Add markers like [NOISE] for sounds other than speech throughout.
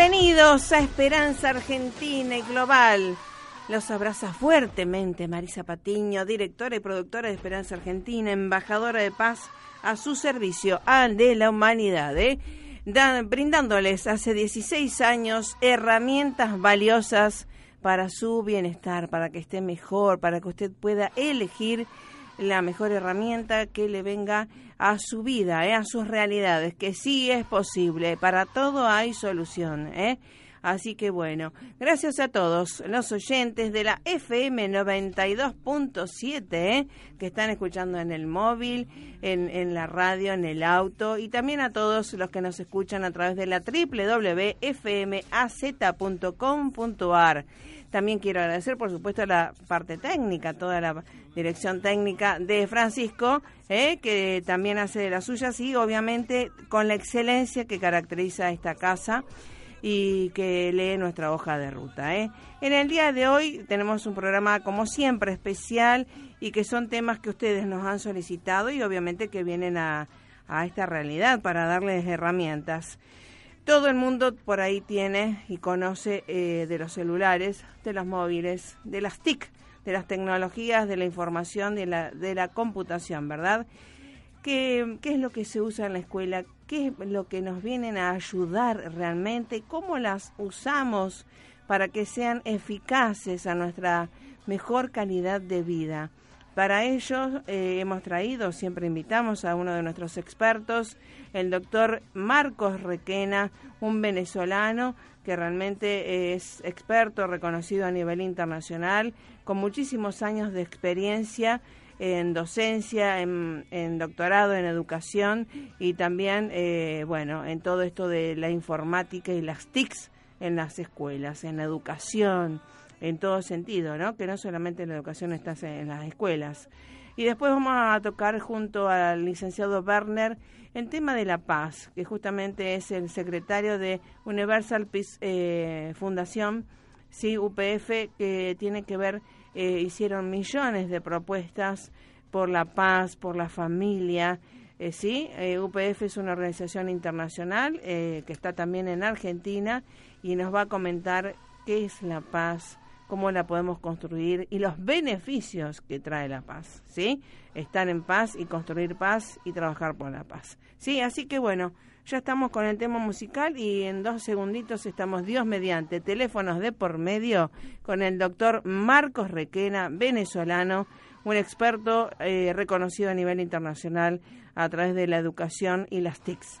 Bienvenidos a Esperanza Argentina y Global. Los abraza fuertemente Marisa Patiño, directora y productora de Esperanza Argentina, embajadora de paz a su servicio al de la humanidad, ¿eh? brindándoles hace 16 años herramientas valiosas para su bienestar, para que esté mejor, para que usted pueda elegir la mejor herramienta que le venga a su vida, ¿eh? a sus realidades, que sí es posible, para todo hay solución. ¿eh? Así que bueno, gracias a todos los oyentes de la FM 92.7 ¿eh? que están escuchando en el móvil, en, en, la radio, en el auto y también a todos los que nos escuchan a través de la www.fmaz.com.ar. También quiero agradecer, por supuesto, la parte técnica, toda la dirección técnica de Francisco, eh, que también hace de las suyas y obviamente con la excelencia que caracteriza a esta casa y que lee nuestra hoja de ruta. ¿eh? En el día de hoy tenemos un programa como siempre especial y que son temas que ustedes nos han solicitado y obviamente que vienen a, a esta realidad para darles herramientas. Todo el mundo por ahí tiene y conoce eh, de los celulares, de los móviles, de las TIC, de las tecnologías, de la información, de la, de la computación, ¿verdad? ¿Qué, ¿Qué es lo que se usa en la escuela? ¿Qué es lo que nos vienen a ayudar realmente? ¿Cómo las usamos para que sean eficaces a nuestra mejor calidad de vida? Para ello eh, hemos traído, siempre invitamos a uno de nuestros expertos, el doctor Marcos Requena, un venezolano que realmente es experto, reconocido a nivel internacional, con muchísimos años de experiencia en docencia, en, doctorado en educación y también, eh, bueno, en todo esto de la informática y las TICs en las escuelas, en la educación, en todo sentido, ¿no? Que no solamente la educación está en las escuelas. Y después vamos a tocar junto al licenciado Werner el tema de la paz, que justamente es el secretario de Universal Peace eh, Fundación, sí, UPF, que tiene que ver, eh, hicieron millones de propuestas por la paz, por la familia, eh, sí, UPF es una organización internacional que está también en Argentina y nos va a comentar qué es la paz, cómo la podemos construir y los beneficios que trae la paz, ¿sí? Estar en paz y construir paz y trabajar por la paz. Sí, así que bueno, ya estamos con el tema musical y en dos segunditos estamos Dios mediante teléfonos de por medio con el doctor Marcos Requena, venezolano, un experto eh, reconocido a nivel internacional a través de la educación y las TICs.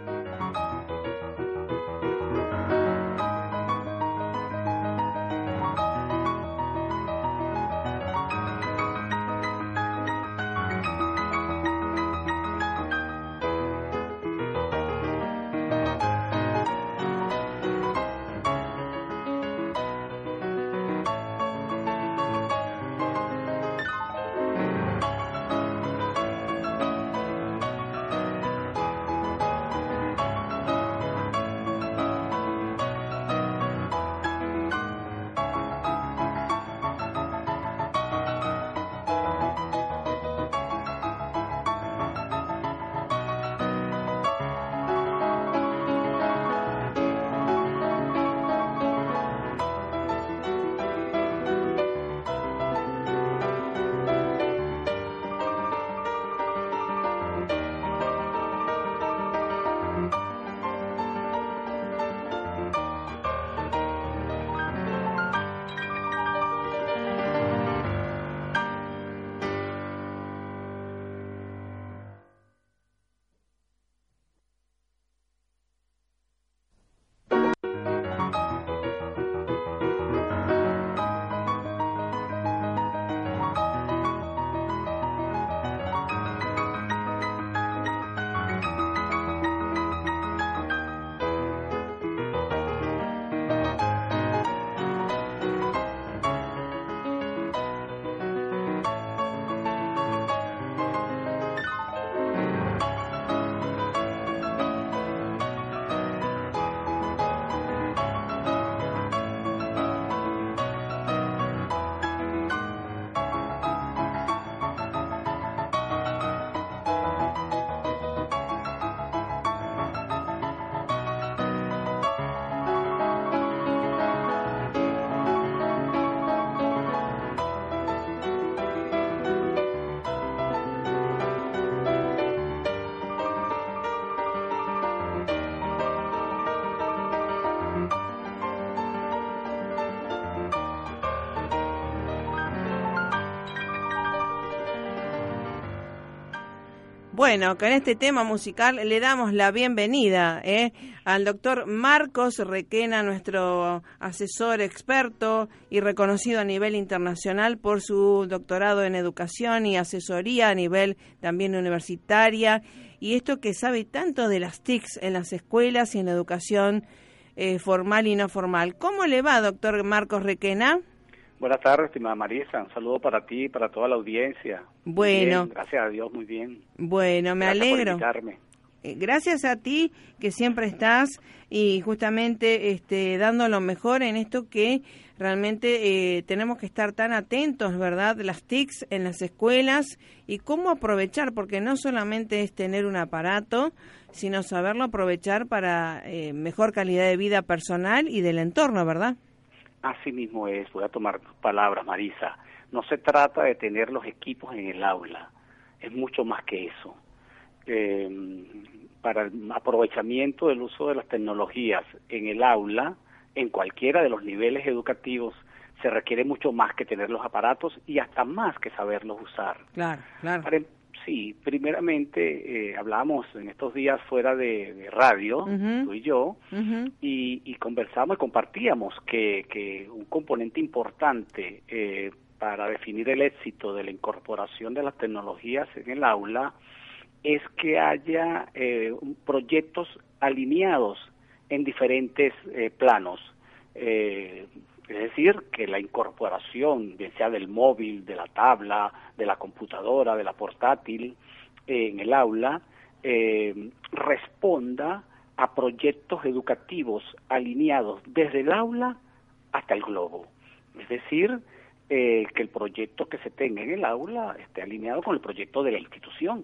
Bueno, con este tema musical le damos la bienvenida ¿eh? al doctor Marcos Requena, nuestro asesor experto y reconocido a nivel internacional por su doctorado en educación y asesoría a nivel también universitaria. Y esto que sabe tanto de las TICs en las escuelas y en la educación eh, formal y no formal. ¿Cómo le va, doctor Marcos Requena? Buenas tardes, estimada Marisa. Un saludo para ti y para toda la audiencia. Bueno. gracias a Dios, muy bien. Bueno, me gracias alegro. Por invitarme. Eh, gracias a ti que siempre estás y justamente este, dando lo mejor en esto que realmente eh, tenemos que estar tan atentos, ¿verdad? Las TICs en las escuelas y cómo aprovechar, porque no solamente es tener un aparato, sino saberlo aprovechar para eh, mejor calidad de vida personal y del entorno, ¿verdad? Así mismo es, voy a tomar palabras, Marisa. No se trata de tener los equipos en el aula, es mucho más que eso. Eh, para el aprovechamiento del uso de las tecnologías en el aula, en cualquiera de los niveles educativos, se requiere mucho más que tener los aparatos y hasta más que saberlos usar. Claro, claro. Sí, primeramente eh, hablamos en estos días fuera de, radio, tú y yo, y, conversamos y compartíamos que, un componente importante eh, para definir el éxito de la incorporación de las tecnologías en el aula es que haya eh, proyectos alineados en diferentes planos. Es decir, que la incorporación, bien sea del móvil, de la tabla, de la computadora, de la portátil, en el aula, eh, responda a proyectos educativos alineados desde el aula hasta el globo. Es decir, eh, que el proyecto que se tenga en el aula esté alineado con el proyecto de la institución.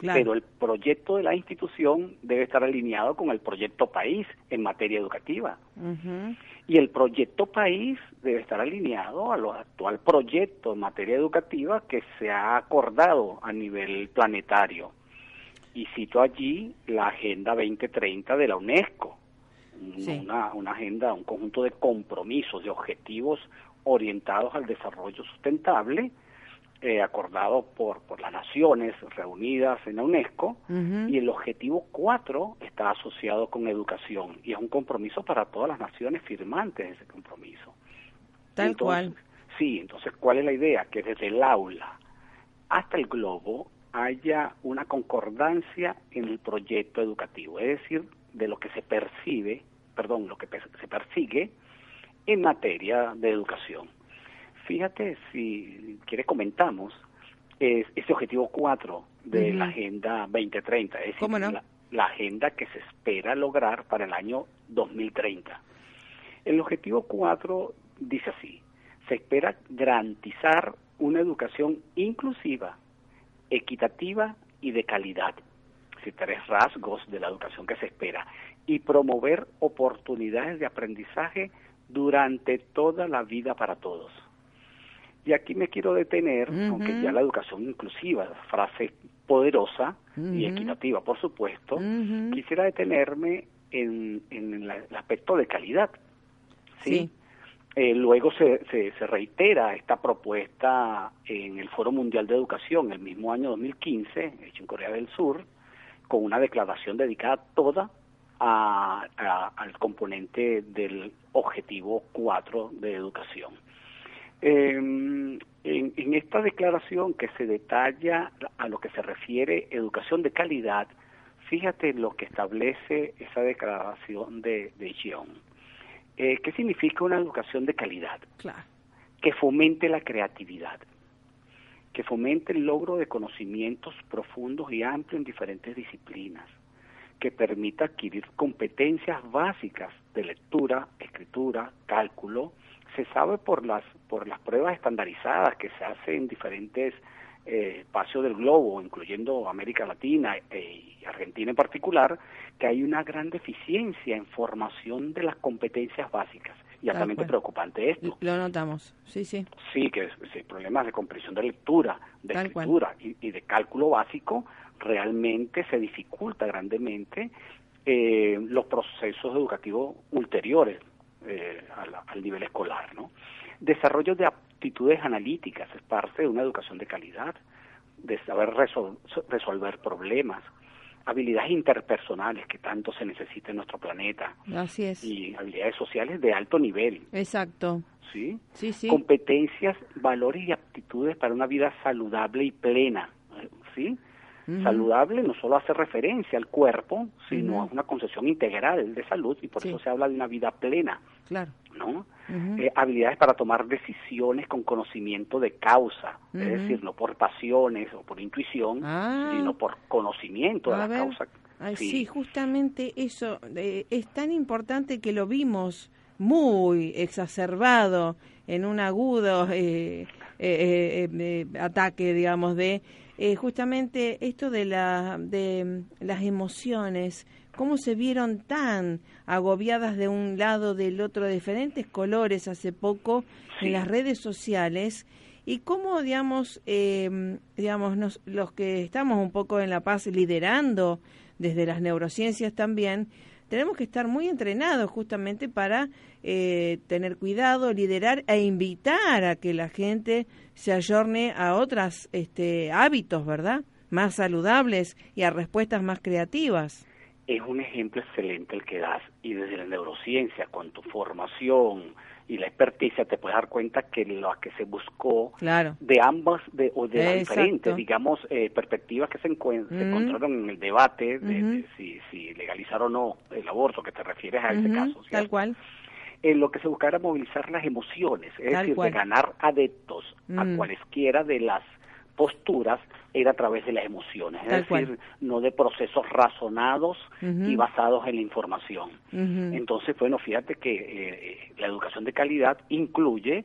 Pero el proyecto de la institución debe estar alineado con el proyecto país en materia educativa. Y el proyecto país debe estar alineado a lo actual proyecto en materia educativa que se ha acordado a nivel planetario. Y cito allí la Agenda 2030 de la UNESCO, una, una agenda, un conjunto de compromisos, de objetivos orientados al desarrollo sustentable, eh, acordado por, por las naciones reunidas en la UNESCO y el objetivo 4 está asociado con educación y es un compromiso para todas las naciones firmantes de ese compromiso. Tal cual. Sí, entonces, ¿cuál es la idea? Que desde el aula hasta el globo haya una concordancia en el proyecto educativo, es decir, de lo que se percibe, perdón, lo que se persigue en materia de educación. Fíjate, si quiere comentamos, es ese objetivo 4 de la Agenda 2030, es decir, la, agenda que se espera lograr para el año 2030. El objetivo 4 dice así, se espera garantizar una educación inclusiva, equitativa y de calidad, si tres rasgos de la educación que se espera, y promover oportunidades de aprendizaje durante toda la vida para todos. Y aquí me quiero detener, aunque ya la educación inclusiva, frase poderosa y equitativa, por supuesto, quisiera detenerme en, el aspecto de calidad. ¿sí? Eh, luego se, se, se, reitera esta propuesta en el Foro Mundial de Educación el mismo año 2015, hecho en Corea del Sur, con una declaración dedicada toda a, al componente del objetivo 4 de educación. Em, en, esta declaración que se detalla a lo que se refiere educación de calidad, fíjate lo que establece esa declaración de, de eh, ¿Qué significa una educación de calidad? Que fomente la creatividad, que fomente el logro de conocimientos profundos y amplios en diferentes disciplinas, que permita adquirir competencias básicas de lectura, escritura, cálculo, se sabe por las por las pruebas estandarizadas que se hacen en diferentes eh, espacios del globo, incluyendo América Latina eh, y Argentina en particular, que hay una gran deficiencia en formación de las competencias básicas. Y altamente preocupante esto. Lo notamos, sí, sí. Sí, que es, problemas de comprensión de lectura, de escritura y, de cálculo básico, realmente se dificulta grandemente eh, los procesos educativos ulteriores, eh, al, nivel escolar. ¿no? Desarrollo de aptitudes analíticas es parte de una educación de calidad. de saber resolver problemas, habilidades interpersonales que tanto se necesita en nuestro planeta. Así es. Y habilidades sociales de alto nivel. Exacto. ¿Sí? Sí, sí. Competencias, valores y aptitudes para una vida saludable y plena. ¿Sí? Saludable no solo hace referencia al cuerpo, sino a una concepción integral de salud y por eso se habla de una vida plena. Claro. ¿no? Eh, habilidades para tomar decisiones con conocimiento de causa, es decir, no por pasiones o por intuición, ah. sino por conocimiento de la causa. sí. justamente eso eh, es tan importante que lo vimos muy exacerbado en un agudo eh, ataque, digamos, de justamente esto de, la, de las emociones cómo se vieron tan agobiadas de un lado del otro de diferentes colores hace poco en las redes sociales y cómo digamos eh, digamos los que estamos un poco en la paz liderando desde las neurociencias también tenemos que estar muy entrenados justamente para eh, tener cuidado, liderar e invitar a que la gente se ayorne a otros este, hábitos, ¿verdad? Más saludables y a respuestas más creativas. Es un ejemplo excelente el que das y desde la neurociencia con tu formación y la experticia te puedes dar cuenta que lo que se buscó de ambas de, o de diferentes digamos eh, perspectivas que se, encontraron en el debate de, si, si, legalizar o no el aborto que te refieres a ese caso tal cual en lo que se buscaba era movilizar las emociones es decir de ganar adeptos a mm. cualesquiera de las posturas era a través de las emociones, es decir, no de procesos razonados y basados en la información. Entonces, bueno, fíjate que eh, la educación de calidad incluye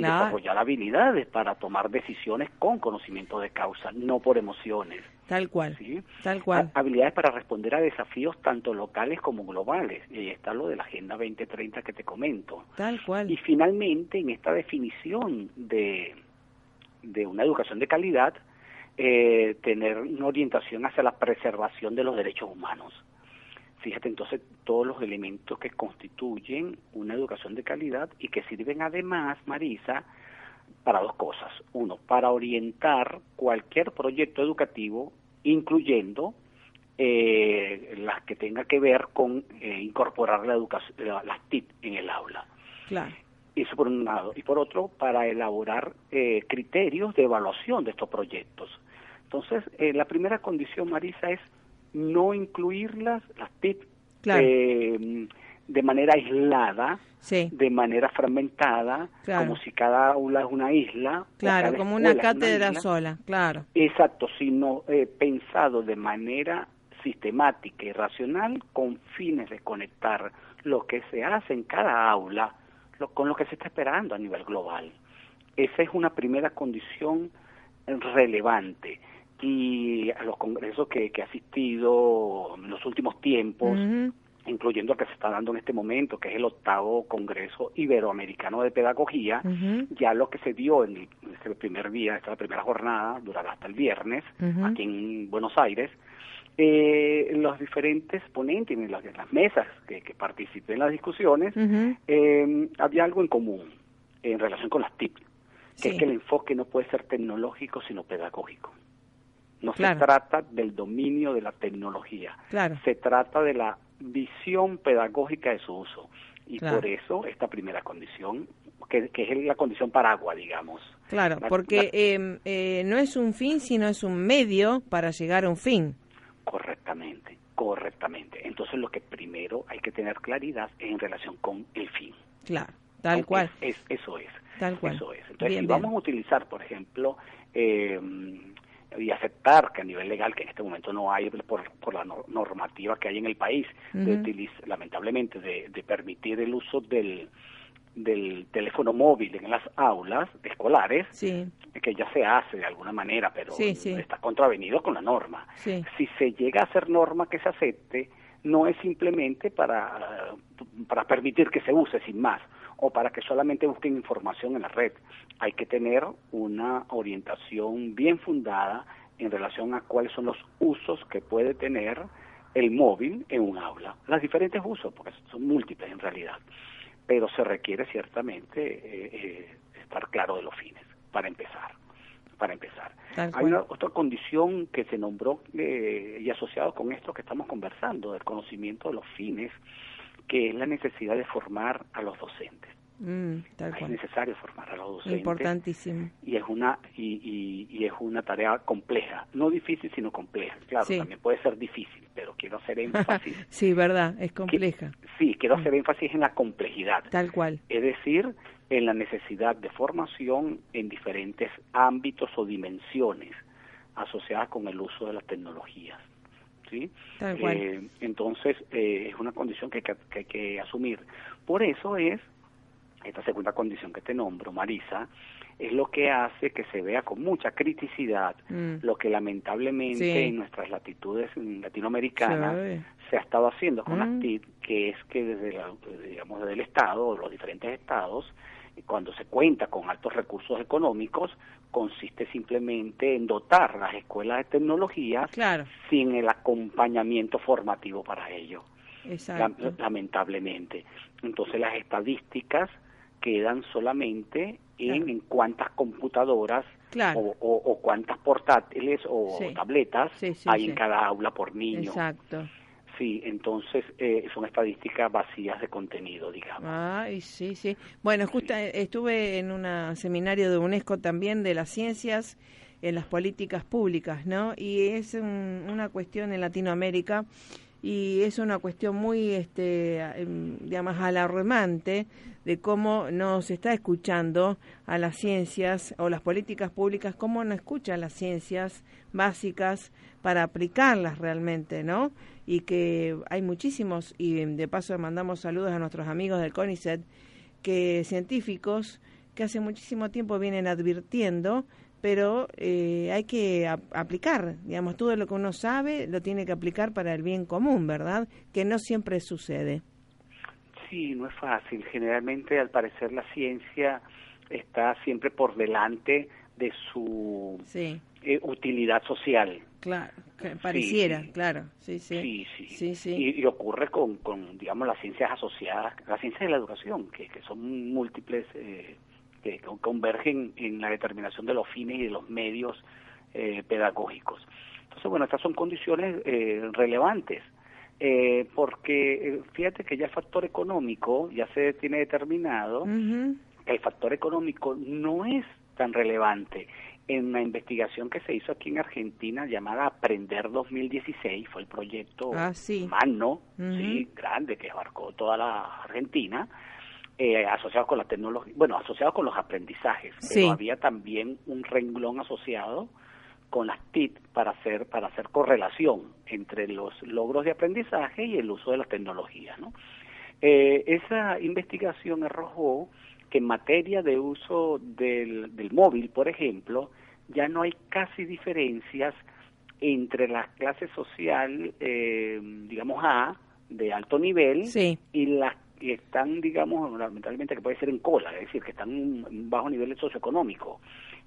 desarrollar habilidades para tomar decisiones con conocimiento de causa, no por emociones. Tal cual. Tal cual. habilidades para responder a desafíos tanto locales como globales. Y ahí está lo de la Agenda 2030 que te comento. Tal cual. Y finalmente, en esta definición de de una educación de calidad, eh, tener una orientación hacia la preservación de los derechos humanos. Fíjate entonces todos los elementos que constituyen una educación de calidad y que sirven además, Marisa, para dos cosas. Uno, para orientar cualquier proyecto educativo, incluyendo eh, las que tenga que ver con eh, incorporar la educación, las TIC en el aula. Claro. Eso por un lado. Y por otro, para elaborar eh, criterios de evaluación de estos proyectos. Entonces, eh, la primera condición, Marisa, es no incluirlas, las TIP, eh, de manera aislada, de manera fragmentada, como si cada aula es una isla. Claro, como una cátedra sola, claro. Exacto, sino pensado de manera sistemática y racional con fines de conectar lo que se hace en cada aula con lo que se está esperando a nivel global. Esa es una primera condición relevante. Y a los congresos que, que he asistido en los últimos tiempos, incluyendo el que se está dando en este momento, que es el octavo Congreso Iberoamericano de Pedagogía, ya lo que se dio en, este primer día, esta primera jornada, durará hasta el viernes, aquí en Buenos Aires, eh, los diferentes ponentes en las, mesas que, que participé en las discusiones, eh, había algo en común en relación con las TIC, que es que el enfoque no puede ser tecnológico, sino pedagógico. No se trata del dominio de la tecnología, se trata de la visión pedagógica de su uso. Y por eso esta primera condición, que, es la condición paraguas, digamos. Claro, porque em, eh, no es un fin, sino es un medio para llegar a un fin. Correctamente, correctamente. Entonces lo que primero hay que tener claridad es en relación con el fin. Claro, tal cual. Es, eso es. Tal cual. Eso es. Entonces, si vamos a utilizar, por ejemplo, eh, y aceptar que a nivel legal, que en este momento no hay por, por la normativa que hay en el país, de lamentablemente, de, de permitir el uso del, del teléfono móvil en las aulas escolares, que ya se hace de alguna manera, pero está contravenido con la norma. Si se llega a hacer norma que se acepte, no es simplemente para, para permitir que se use sin más o para que solamente busquen información en la red. Hay que tener una orientación bien fundada en relación a cuáles son los usos que puede tener el móvil en un aula. Los diferentes usos, porque son múltiples en realidad pero se requiere ciertamente eh, eh, estar claro de los fines, para empezar, para empezar. Hay una otra condición que se nombró eh, y asociado con esto que estamos conversando, del conocimiento de los fines, que es la necesidad de formar a los docentes. Mm, es necesario formar a los docentes. Importantísimo. Y es una y, y, es una tarea compleja, no difícil sino compleja. Claro, también puede ser difícil, pero quiero hacer énfasis. [LAUGHS] sí, verdad, es compleja. sí, quiero hacer énfasis en la complejidad. Tal cual. Es decir, en la necesidad de formación en diferentes ámbitos o dimensiones asociadas con el uso de las tecnologías. ¿Sí? Tal cual. Eh, entonces, eh, es una condición que, que hay que asumir. Por eso es esta segunda condición que te nombro, Marisa, es lo que hace que se vea con mucha criticidad mm. lo que lamentablemente en nuestras latitudes latinoamericanas se ha estado haciendo con mm. TIC, que es que desde, la, digamos, desde el Estado o los diferentes estados, cuando se cuenta con altos recursos económicos, consiste simplemente en dotar las escuelas de tecnología sin el acompañamiento formativo para ello. lamentablemente. Entonces las estadísticas quedan solamente en, cuántas computadoras o, cuántas portátiles o tabletas hay en cada aula por niño. Exacto. Sí, entonces eh, son estadísticas vacías de contenido, digamos. Ay, sí, sí. Bueno, justo eh, estuve en un seminario de UNESCO también de las ciencias en las políticas públicas, ¿no? Y es una cuestión en Latinoamérica y es una cuestión muy, este, em, digamos, alarmante de cómo no se está escuchando a las ciencias o las políticas públicas, cómo no escuchan las ciencias básicas para aplicarlas realmente, ¿no? Y que hay muchísimos, y de paso mandamos saludos a nuestros amigos del CONICET, que científicos que hace muchísimo tiempo vienen advirtiendo pero eh, hay que aplicar, digamos, todo lo que uno sabe lo tiene que aplicar para el bien común, ¿verdad? Que no siempre sucede. Sí, no es fácil. Generalmente, al parecer, la ciencia está siempre por delante de su eh, utilidad social. Claro, pareciera, claro, sí, sí. Sí, sí. Y, ocurre con, con, digamos, las ciencias asociadas, las ciencias de la educación, que, que son múltiples. Eh, que convergen en la determinación de los fines y de los medios eh, pedagógicos. Entonces, bueno, estas son condiciones eh, relevantes, eh, porque fíjate que ya el factor económico ya se tiene determinado que el factor económico no es tan relevante. En la investigación que se hizo aquí en Argentina llamada Aprender 2016, fue el proyecto ah, sí. Sí, grande, que abarcó toda la Argentina, eh, asociados con la tecnología, bueno, asociados con los aprendizajes, pero había también un renglón asociado con las TIC para hacer para hacer correlación entre los logros de aprendizaje y el uso de las tecnologías, ¿no? Eh, esa investigación arrojó que en materia de uso del, del móvil, por ejemplo, ya no hay casi diferencias entre la clase social, eh, digamos A, de alto nivel, y las y están, digamos, fundamentalmente que puede ser en cola, es decir, que están en bajo nivel socioeconómico.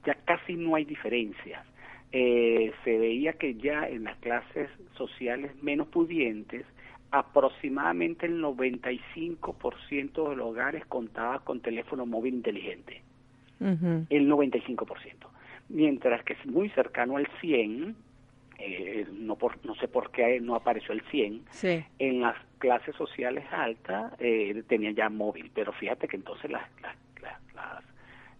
Ya casi no hay diferencias. Eh, se veía que ya en las clases sociales menos pudientes, aproximadamente el 95% de los hogares contaba con teléfono móvil inteligente. El 95%. Mientras que es muy cercano al 100, eh, no, por, no sé por qué no apareció el 100, en las clases sociales altas eh, tenían ya móvil, pero fíjate que entonces las, las,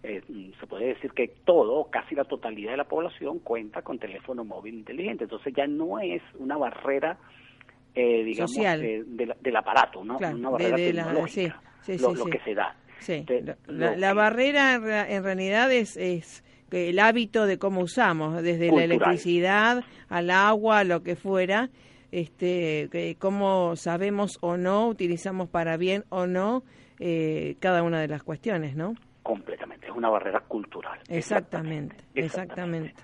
eh, se puede decir que todo, casi la totalidad de la población cuenta con teléfono móvil inteligente, entonces ya no es una barrera, eh, digamos, del aparato, ¿no? una barrera tecnológica, lo, que se da. la, barrera en realidad es, es el hábito de cómo usamos, desde la electricidad al agua, lo que fuera, este, cómo sabemos o no, utilizamos para bien o no eh, cada una de las cuestiones, ¿no? Completamente, es una barrera cultural. Exactamente, exactamente.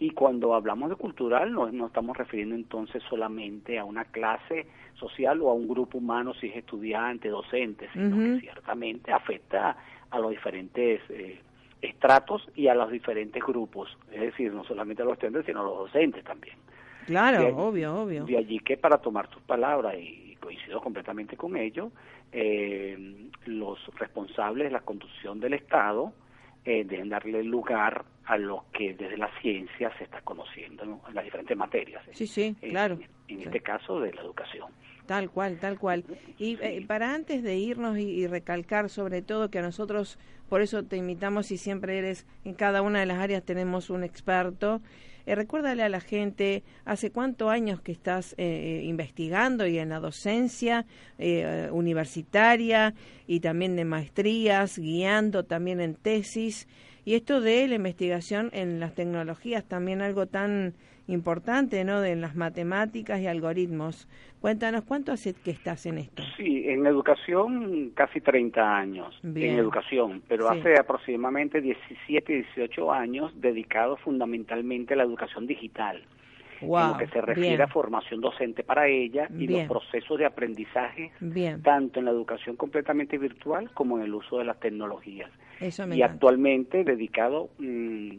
Y cuando hablamos de cultural, no, no estamos refiriendo entonces solamente a una clase social o a un grupo humano, si es estudiante, docente, sino que ciertamente afecta a los diferentes eh, estratos y a los diferentes grupos, es decir, no solamente a los estudiantes, sino a los docentes también. Claro, obvio, obvio. De allí que para tomar tus palabras, y coincido completamente con ello, eh, los responsables de la conducción del Estado eh, deben darle lugar a lo que desde la ciencia se está conociendo en las diferentes materias. Sí, sí, claro. En, este caso de la educación. Tal cual, tal cual. Y eh, para antes de irnos y, recalcar sobre todo que a nosotros, por eso te invitamos y siempre eres, en cada una de las áreas tenemos un experto, eh, recuérdale a la gente, ¿hace cuántos años que estás eh, investigando y en la docencia universitaria y también de maestrías, guiando también en tesis? Y esto de la investigación en las tecnologías, también algo tan importante, ¿no? De las matemáticas y algoritmos. Cuéntanos, ¿cuánto hace que estás en esto? Sí, en educación casi 30 años, en educación, pero hace aproximadamente 17, 18 años dedicado fundamentalmente a la educación digital. en lo que se refiere a formación docente para ella y los procesos de aprendizaje, tanto en la educación completamente virtual como en el uso de las tecnologías. Y actualmente dedicado mm,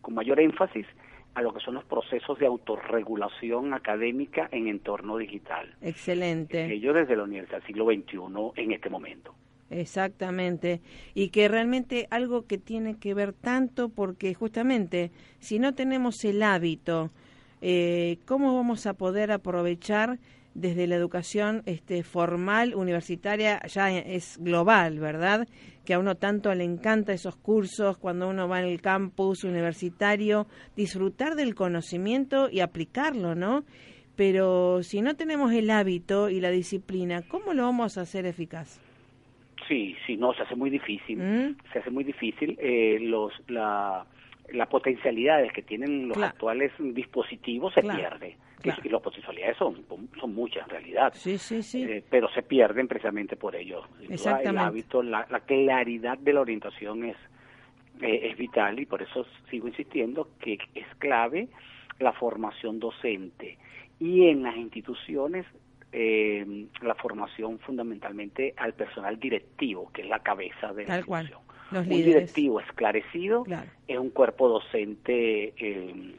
con mayor énfasis a lo que son los procesos de autorregulación académica en entorno digital. Excelente. Ello desde la Universidad del Siglo XXI en este momento. Exactamente. Y que realmente algo que tiene que ver tanto porque justamente si no tenemos el hábito, eh, ¿cómo vamos a poder aprovechar desde la educación este, formal, universitaria, ya es global, ¿verdad? Que a uno tanto le encanta esos cursos cuando uno va en el campus universitario, disfrutar del conocimiento y aplicarlo, ¿no? Pero si no tenemos el hábito y la disciplina, ¿cómo lo vamos a hacer eficaz? Sí, sí, no, se hace muy difícil. ¿Mm? Se hace muy difícil. Eh, los, la, las potencialidades que tienen los actuales dispositivos se pierde. Y las potencialidades son, son muchas en realidad, sí, sí, sí. Eh, pero se pierden precisamente por ello. El hábito, la, claridad de la orientación es, eh, es vital y por eso sigo insistiendo que es clave la formación docente. Y en las instituciones eh, la formación fundamentalmente al personal directivo, que es la cabeza de la institución. Un directivo esclarecido es un cuerpo docente eh,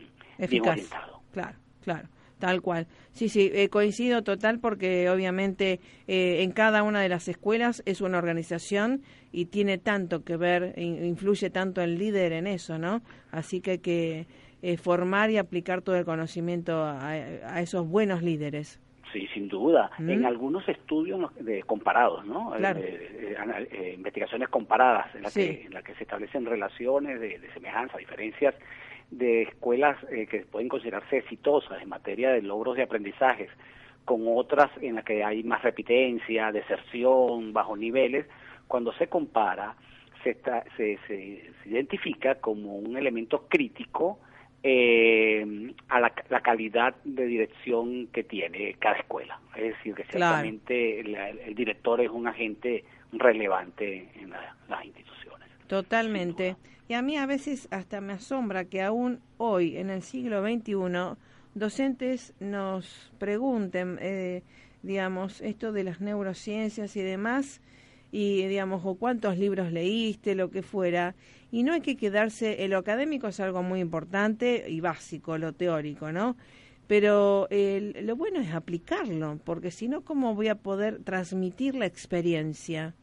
bien orientado. Claro, claro. Tal cual. Sí, sí, eh, coincido total porque obviamente eh, en cada una de las escuelas es una organización y tiene tanto que ver, influye tanto el líder en eso, ¿no? Así que hay que eh, formar y aplicar todo el conocimiento a, esos buenos líderes. Sí, sin duda. En algunos estudios de, comparados, ¿no? Claro. investigaciones comparadas en las que, en la que se establecen relaciones de, de semejanza, diferencias de escuelas eh, que pueden considerarse exitosas en materia de logros de aprendizajes, con otras en las que hay más repitencia, deserción, bajos niveles, cuando se compara, se, se, se, identifica como un elemento crítico eh, a la, calidad de dirección que tiene cada escuela. Es decir, que ciertamente el, director es un agente relevante en las instituciones. Totalmente. Y a mí a veces hasta me asombra que aún hoy, en el siglo XXI, docentes nos pregunten, eh, digamos, esto de las neurociencias y demás, y digamos, o cuántos libros leíste, lo que fuera, y no hay que quedarse, lo académico es algo muy importante y básico, lo teórico, ¿no? Pero lo bueno es aplicarlo, porque si no, ¿cómo voy a poder transmitir la experiencia?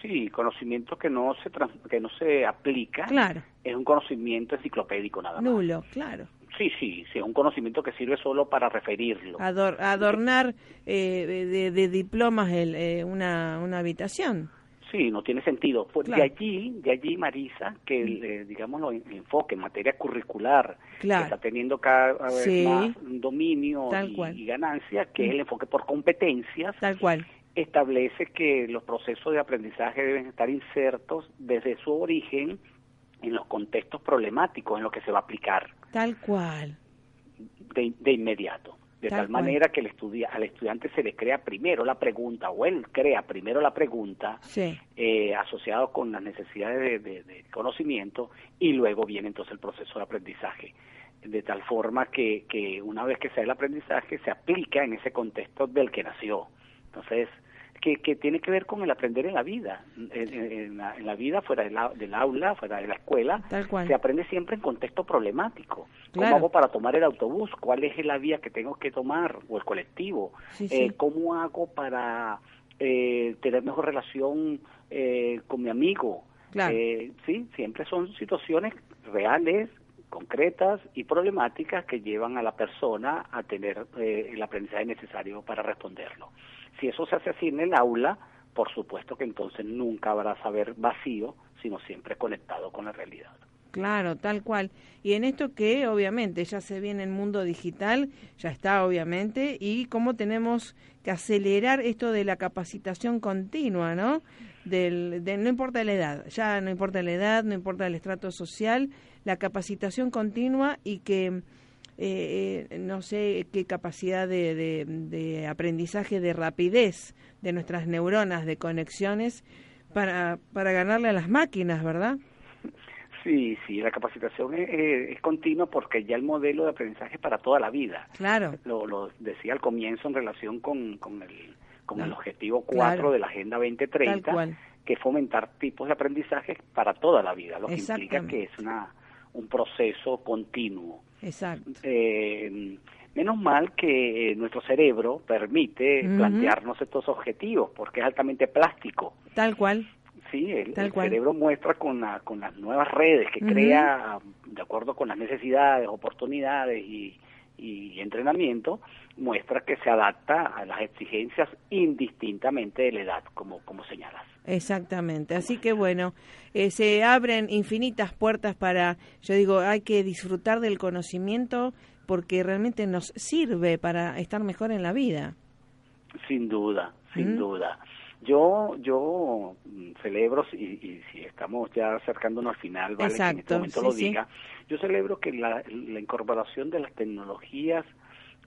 Sí, conocimiento que no se que no se aplica. Claro. Es un conocimiento enciclopédico nada más. Nulo, claro. Sí, sí, sí, es un conocimiento que sirve solo para referirlo. adornar eh, de, diplomas el, eh, una, una habitación. Sí, no tiene sentido. Pues De allí, de allí Marisa, que el, eh, digamos el enfoque en materia curricular que está teniendo cada vez más dominio y, ganancia, que es el enfoque por competencias. Tal cual establece que los procesos de aprendizaje deben estar insertos desde su origen en los contextos problemáticos en los que se va a aplicar. Tal cual. De, inmediato. De tal, manera que el al estudiante se le crea primero la pregunta, o él crea primero la pregunta eh, asociado con las necesidades de, conocimiento, y luego viene entonces el proceso de aprendizaje. De tal forma que, que una vez que se da el aprendizaje, se aplica en ese contexto del que nació. Entonces, que, que, tiene que ver con el aprender en la vida, en, la, vida fuera del, aula, fuera de la escuela, se aprende siempre en contexto problemático. ¿Cómo hago para tomar el autobús? ¿Cuál es la vía que tengo que tomar? ¿O el colectivo? Eh, ¿Cómo hago para eh, tener mejor relación eh, con mi amigo? Claro. Eh, sí, siempre son situaciones reales, concretas y problemáticas que llevan a la persona a tener eh, el aprendizaje necesario para responderlo. Si eso se hace así en el aula, por supuesto que entonces nunca habrá saber vacío, sino siempre conectado con la realidad. Claro, tal cual. Y en esto que obviamente ya se viene el mundo digital, ya está obviamente, y cómo tenemos que acelerar esto de la capacitación continua, ¿no? Del, de, no importa la edad, ya no importa la edad, no importa el estrato social, la capacitación continua y que eh, eh, no sé qué capacidad de, de, de, aprendizaje, de rapidez de nuestras neuronas, de conexiones, para, para ganarle a las máquinas, ¿verdad? Sí, sí, la capacitación es, es, continua porque ya el modelo de aprendizaje es para toda la vida. Claro. Lo, lo decía al comienzo en relación con, con el, con el objetivo 4 claro. de la Agenda 2030, que es fomentar tipos de aprendizaje para toda la vida, lo que implica que es una un proceso continuo. Exacto. Eh, menos mal que nuestro cerebro permite uh -huh. plantearnos estos objetivos, porque es altamente plástico. Tal cual. Sí, el, Tal el cual. cerebro muestra con, la, con las nuevas redes que uh -huh. crea de acuerdo con las necesidades, oportunidades y, y entrenamiento, muestra que se adapta a las exigencias indistintamente de la edad, como, como señalas. Exactamente, así que bueno, eh, se abren infinitas puertas para, yo digo, hay que disfrutar del conocimiento porque realmente nos sirve para estar mejor en la vida. Sin duda, sin ¿Mm? duda. Yo yo celebro, y, y, si estamos ya acercándonos al final, vale Exacto, que en este momento sí, lo sí. diga, yo celebro que la, la incorporación de las tecnologías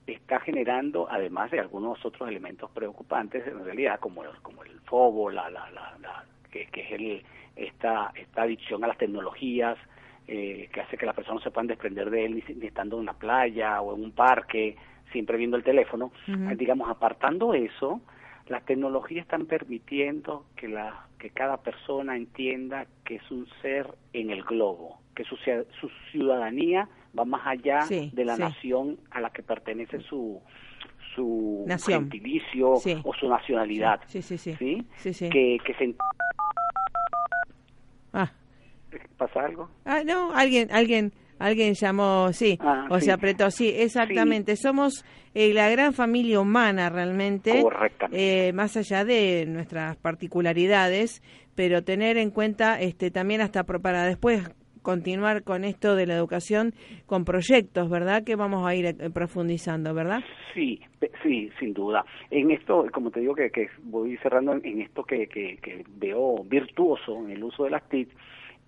está generando, además de algunos otros elementos preocupantes, en realidad, como el, como el FOBO, la, la, la, la que, que, es el, esta, esta adicción a las tecnologías, eh, que hace que las personas se puedan desprender de él ni, ni, estando en una playa o en un parque, siempre viendo el teléfono. Uh -huh. Digamos, apartando eso, las tecnologías están permitiendo que, la, que cada persona entienda que es un ser en el globo, que su, su ciudadanía va más allá sí, de la sí. nación a la que pertenece su su nación. gentilicio sí. o su nacionalidad. Sí, sí, sí. ¿sí? Que, que se... Ah. ¿Pasa algo? Ah, no, alguien, alguien, alguien llamó, sí, ah, o sí. se apretó, sí, exactamente. Sí. Somos eh, la gran familia humana realmente. Eh, más allá de nuestras particularidades, pero tener en cuenta este también hasta para después continuar con esto de la educación con proyectos, ¿verdad? Que vamos a ir eh, profundizando, ¿verdad? Sí, sí, sin duda. En esto, como te digo, que, que voy cerrando en esto que, que, que, veo virtuoso en el uso de las TIC,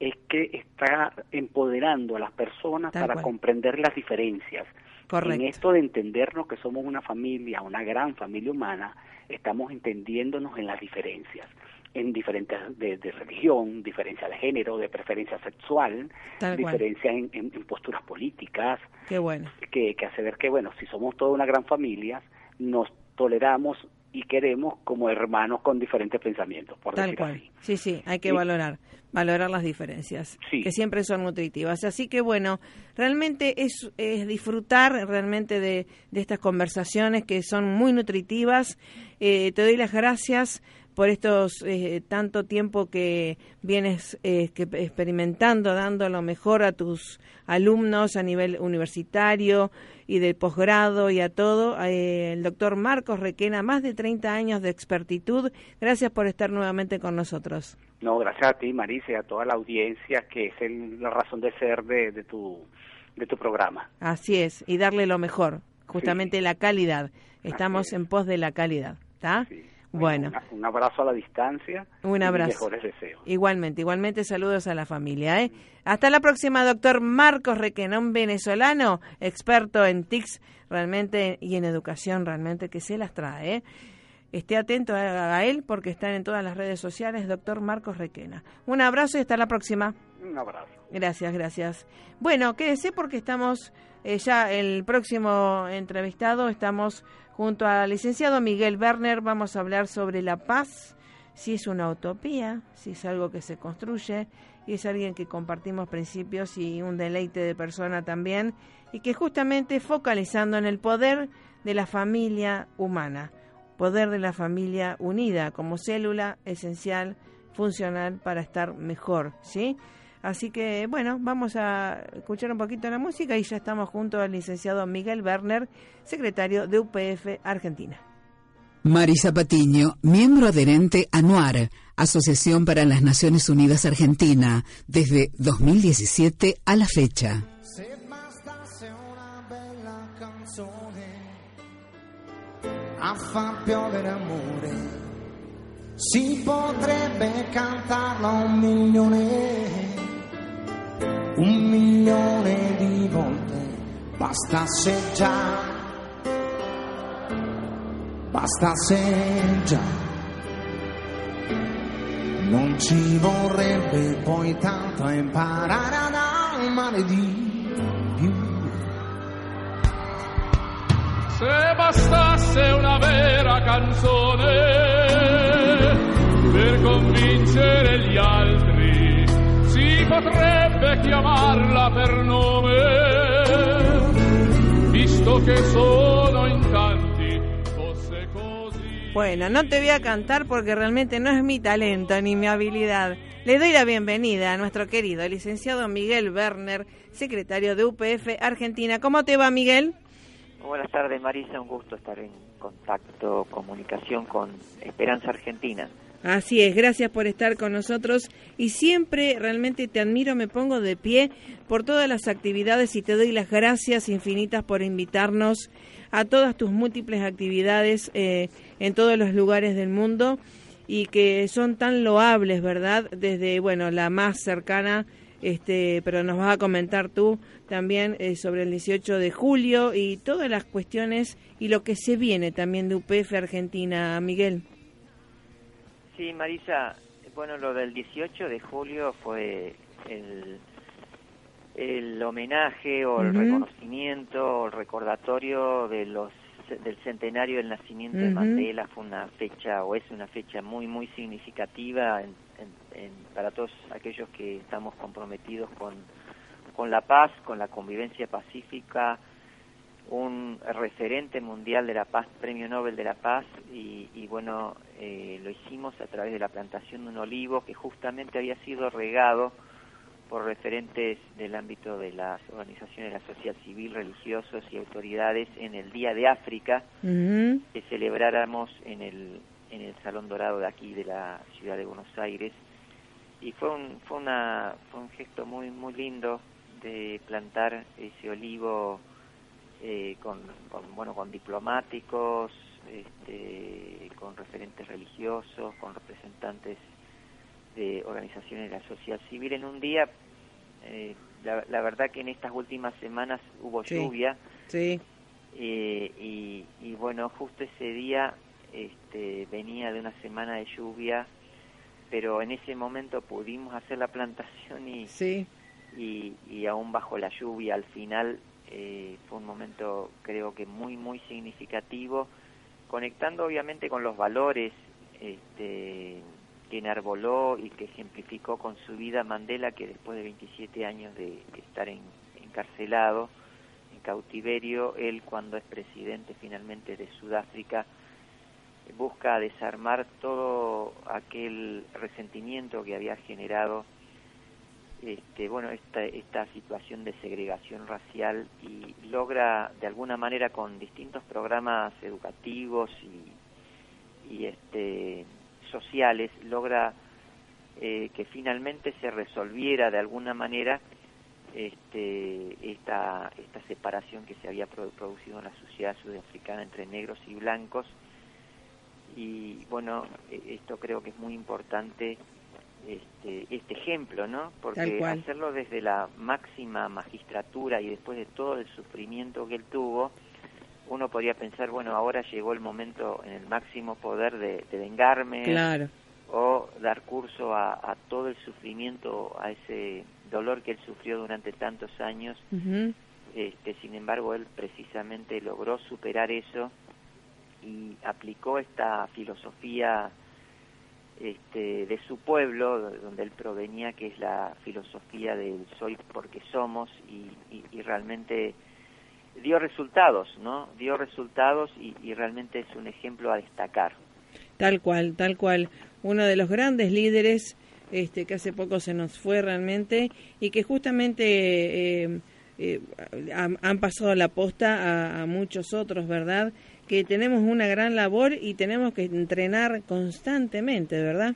es que está empoderando a las personas Tal para cual. comprender las diferencias. Correcto. En esto de entendernos que somos una familia, una gran familia humana, estamos entendiéndonos en las diferencias en diferentes de, de, religión, diferencia de género, de preferencia sexual, Tal diferencia en, en, en, posturas políticas. Qué bueno. Que, que hace ver que, bueno, si somos toda una gran familia, nos toleramos y queremos como hermanos con diferentes pensamientos, por Tal decir cual. así. Sí, sí, hay que ¿Sí? valorar, valorar las diferencias, sí. que siempre son nutritivas. Así que bueno, realmente es, es disfrutar realmente de, de, estas conversaciones que son muy nutritivas. Eh, te doy las gracias por estos eh, tanto tiempo que vienes eh, que experimentando, dando lo mejor a tus alumnos a nivel universitario y de posgrado y a todo. Eh, el doctor Marcos Requena, más de 30 años de expertitud. Gracias por estar nuevamente con nosotros. No, gracias a ti, Marisa, y a toda la audiencia, que es el, la razón de ser de, de, tu, de tu programa. Así es, y darle lo mejor, justamente sí. la calidad. Estamos en pos de la calidad, ¿está? Sí. Bueno. Un, abrazo a la distancia. Un abrazo. Y mejores deseos. Igualmente, igualmente saludos a la familia. ¿eh? Hasta la próxima, doctor Marcos Requenón, venezolano, experto en TICS realmente y en educación realmente que se las trae. ¿eh? Esté atento a, a, él porque están en todas las redes sociales, doctor Marcos Requena. Un abrazo y hasta la próxima. Un abrazo. Gracias, gracias. Bueno, quédese porque estamos eh, ya el próximo entrevistado, estamos junto al licenciado Miguel Werner, vamos a hablar sobre la paz, si es una utopía, si es algo que se construye, y es alguien que compartimos principios y un deleite de persona también, y que justamente focalizando en el poder de la familia humana, poder de la familia unida como célula esencial funcional para estar mejor, ¿sí? Así que, bueno, vamos a escuchar un poquito la música y ya estamos junto al licenciado Miguel Werner, secretario de UPF Argentina. Marisa Patiño, miembro adherente a NUAR, Asociación para las Naciones Unidas Argentina, desde 2017 a la fecha. a far piovere amore. Si potrebbe cantarla un milione, un milione di volte, bastasse già, bastasse già. Non ci vorrebbe poi tanto imparare ad amare di più. se bastasse una vera canzone per convincere gli altri, potrebbe chiamarla per nome, visto che sono in tanti, fosse così. Bueno, no te voy a cantar porque realmente no es mi talento ni mi habilidad. Le doy la bienvenida a nuestro querido licenciado Miguel Werner, secretario de UPF Argentina. ¿Cómo te va, Miguel? Buenas tardes, Marisa. Un gusto estar en contacto, comunicación con Esperanza Argentina. Así es, gracias por estar con nosotros y siempre realmente te admiro, me pongo de pie por todas las actividades y te doy las gracias infinitas por invitarnos a todas tus múltiples actividades eh, en todos los lugares del mundo y que son tan loables, ¿verdad? Desde, bueno, la más cercana este, pero nos vas a comentar tú también eh, sobre el 18 de julio y todas las cuestiones y lo que se viene también de UPF Argentina, Miguel. Sí, Marisa, bueno, lo del 18 de julio fue el, el homenaje o el reconocimiento o el recordatorio de los del centenario del nacimiento de Mandela. Fue una fecha o es una fecha muy muy significativa en, para todos aquellos que estamos comprometidos con, con la paz, con la convivencia pacífica, un referente mundial de la paz, premio Nobel de la Paz, y, bueno, eh, lo hicimos a través de la plantación de un olivo que justamente había sido regado por referentes del ámbito de las organizaciones de la sociedad civil, religiosos y autoridades en el Día de África, que celebráramos en el, en el Salón Dorado de aquí de la ciudad de Buenos Aires. Y fue un, fue una, fue un gesto muy, muy lindo de plantar ese olivo eh, con, con, bueno, con diplomáticos, este, con referentes religiosos, con representantes de organizaciones de la sociedad civil en un día, eh, la, verdad que en estas últimas semanas hubo lluvia. Sí. Eh, y, y, bueno, justo ese día este, venía de una semana de lluvia, pero en ese momento pudimos hacer la plantación y, sí. y, y aún bajo la lluvia al final eh, fue un momento creo que muy, muy significativo, conectando obviamente con los valores este, que enarboló y que ejemplificó con su vida Mandela, que después de 27 años de, estar encarcelado, en cautiverio, él cuando es presidente finalmente de Sudáfrica, busca desarmar todo aquel resentimiento que había generado este, bueno, esta, esta situación de segregación racial y logra de alguna manera con distintos programas educativos y, y este, sociales logra eh, que finalmente se resolviera de alguna manera este, esta, esta separación que se había producido en la sociedad sudafricana entre negros y blancos. Y bueno, e, esto creo que es muy importante, este, este ejemplo, ¿no? Porque hacerlo desde la máxima magistratura y después de todo el sufrimiento que él tuvo, uno podría pensar, bueno, ahora llegó el momento en el máximo poder de, vengarme o dar curso a, todo el sufrimiento, a ese dolor que él sufrió durante tantos años. este, sin embargo, él precisamente logró superar eso y aplicó esta filosofía este, de su pueblo, donde él provenía, que es la filosofía del soy porque somos, y realmente dio resultados, ¿no? Dio resultados y, realmente es un ejemplo a destacar. Tal cual, tal cual. Uno de los grandes líderes este, que hace poco se nos fue realmente y que justamente eh, eh, han, pasado la posta a, muchos otros, ¿verdad? Que tenemos una gran labor y tenemos que entrenar constantemente, ¿verdad?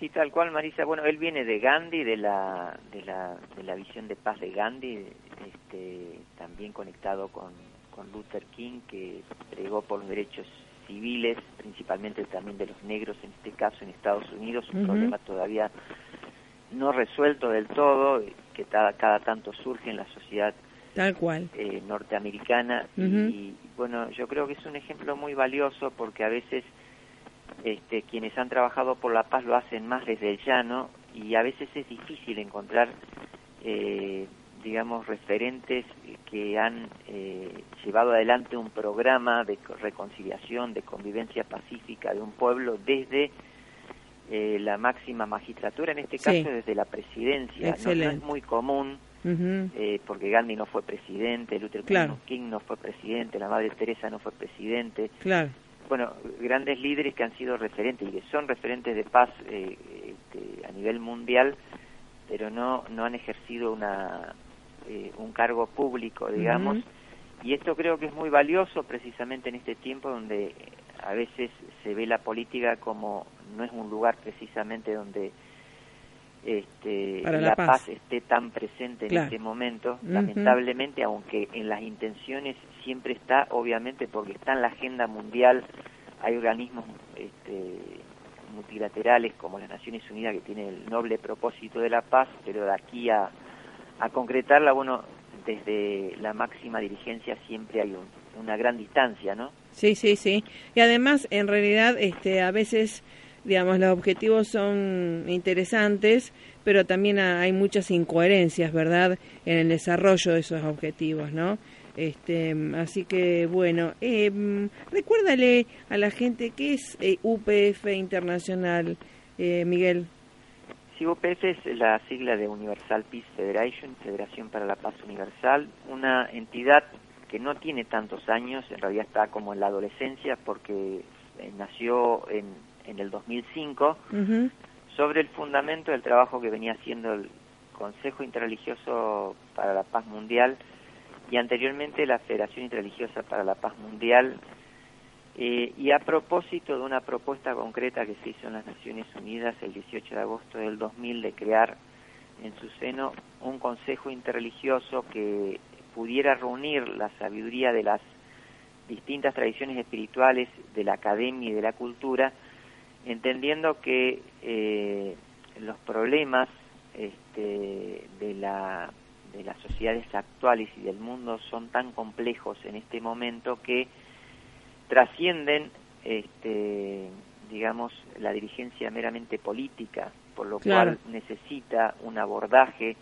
Sí, tal cual, Marisa. Bueno, él viene de Gandhi, de la, de la, de la visión de paz de Gandhi, este, también conectado con, con Luther King, que pregó por los derechos civiles, principalmente también de los negros, en este caso en Estados Unidos, un problema todavía no resuelto del todo, que cada, cada tanto surge en la sociedad Tal cual. Eh, norteamericana. y, bueno, yo creo que es un ejemplo muy valioso porque a veces este, quienes han trabajado por la paz lo hacen más desde el llano y a veces es difícil encontrar eh, digamos, referentes que han eh, llevado adelante un programa de reconciliación, de convivencia pacífica de un pueblo desde eh, la máxima magistratura, en este caso desde la presidencia. No, es muy común, eh, porque Gandhi no fue presidente, Luther King no fue presidente, la Madre Teresa no fue presidente. Claro. Bueno, grandes líderes que han sido referentes y que son referentes de paz este, a nivel mundial, pero no, no han ejercido una, eh, un cargo público, digamos, y esto creo que es muy valioso precisamente en este tiempo donde a veces se ve la política como no es un lugar precisamente donde este, la, paz. esté tan presente en este momento, lamentablemente, aunque en las intenciones siempre está, obviamente, porque está en la agenda mundial, hay organismos este, multilaterales como las Naciones Unidas que tienen el noble propósito de la paz, pero de aquí a a concretarla, bueno, desde la máxima dirigencia siempre hay una gran distancia, ¿no? Sí, sí, sí. Y además, en realidad, este, a veces, digamos, los objetivos son interesantes, pero también hay muchas incoherencias, ¿verdad?, en el desarrollo de esos objetivos, ¿no? Este, así que, bueno, eh, recuérdale a la gente qué es eh, UPF Internacional, eh, Miguel. UPF es la sigla de Universal Peace Federation, Federación para la Paz Universal, una entidad que no tiene tantos años, en realidad está como en la adolescencia porque eh, nació en, en el 2005, sobre el fundamento del trabajo que venía haciendo el Consejo Interreligioso para la Paz Mundial y anteriormente la Federación Interreligiosa para la Paz Mundial eh, y a propósito de una propuesta concreta que se hizo en las Naciones Unidas el 18 de agosto del 2000 de crear en su seno un consejo interreligioso que pudiera reunir la sabiduría de las distintas tradiciones espirituales de la academia y de la cultura, entendiendo que eh, los problemas este, de, la, de las sociedades actuales y del mundo son tan complejos en este momento que trascienden, este, digamos, la dirigencia meramente política, por lo cual necesita un abordaje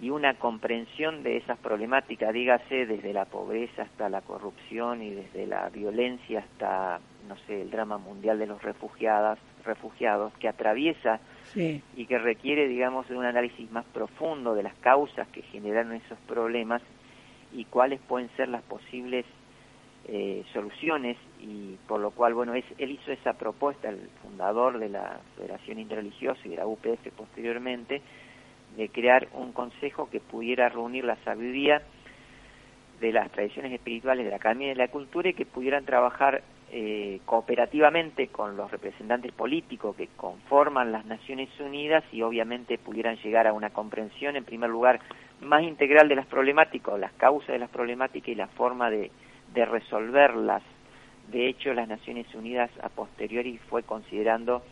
y una comprensión de esas problemáticas, dígase desde la pobreza hasta la corrupción y desde la violencia hasta, no sé, el drama mundial de los refugiados, refugiados que atraviesa y que requiere, digamos, un análisis más profundo de las causas que generaron esos problemas y cuáles pueden ser las posibles eh, soluciones y por lo cual, bueno, es, él hizo esa propuesta, el fundador de la Federación Interreligiosa y de la UPF posteriormente, de crear un consejo que pudiera reunir la sabiduría de las tradiciones espirituales de la Academia de la Cultura y que pudieran trabajar eh, cooperativamente con los representantes políticos que conforman las Naciones Unidas y obviamente pudieran llegar a una comprensión, en primer lugar, más integral de las problemáticas, las causas de las problemáticas y la forma de, de resolverlas. De hecho, las Naciones Unidas a posteriori fue considerando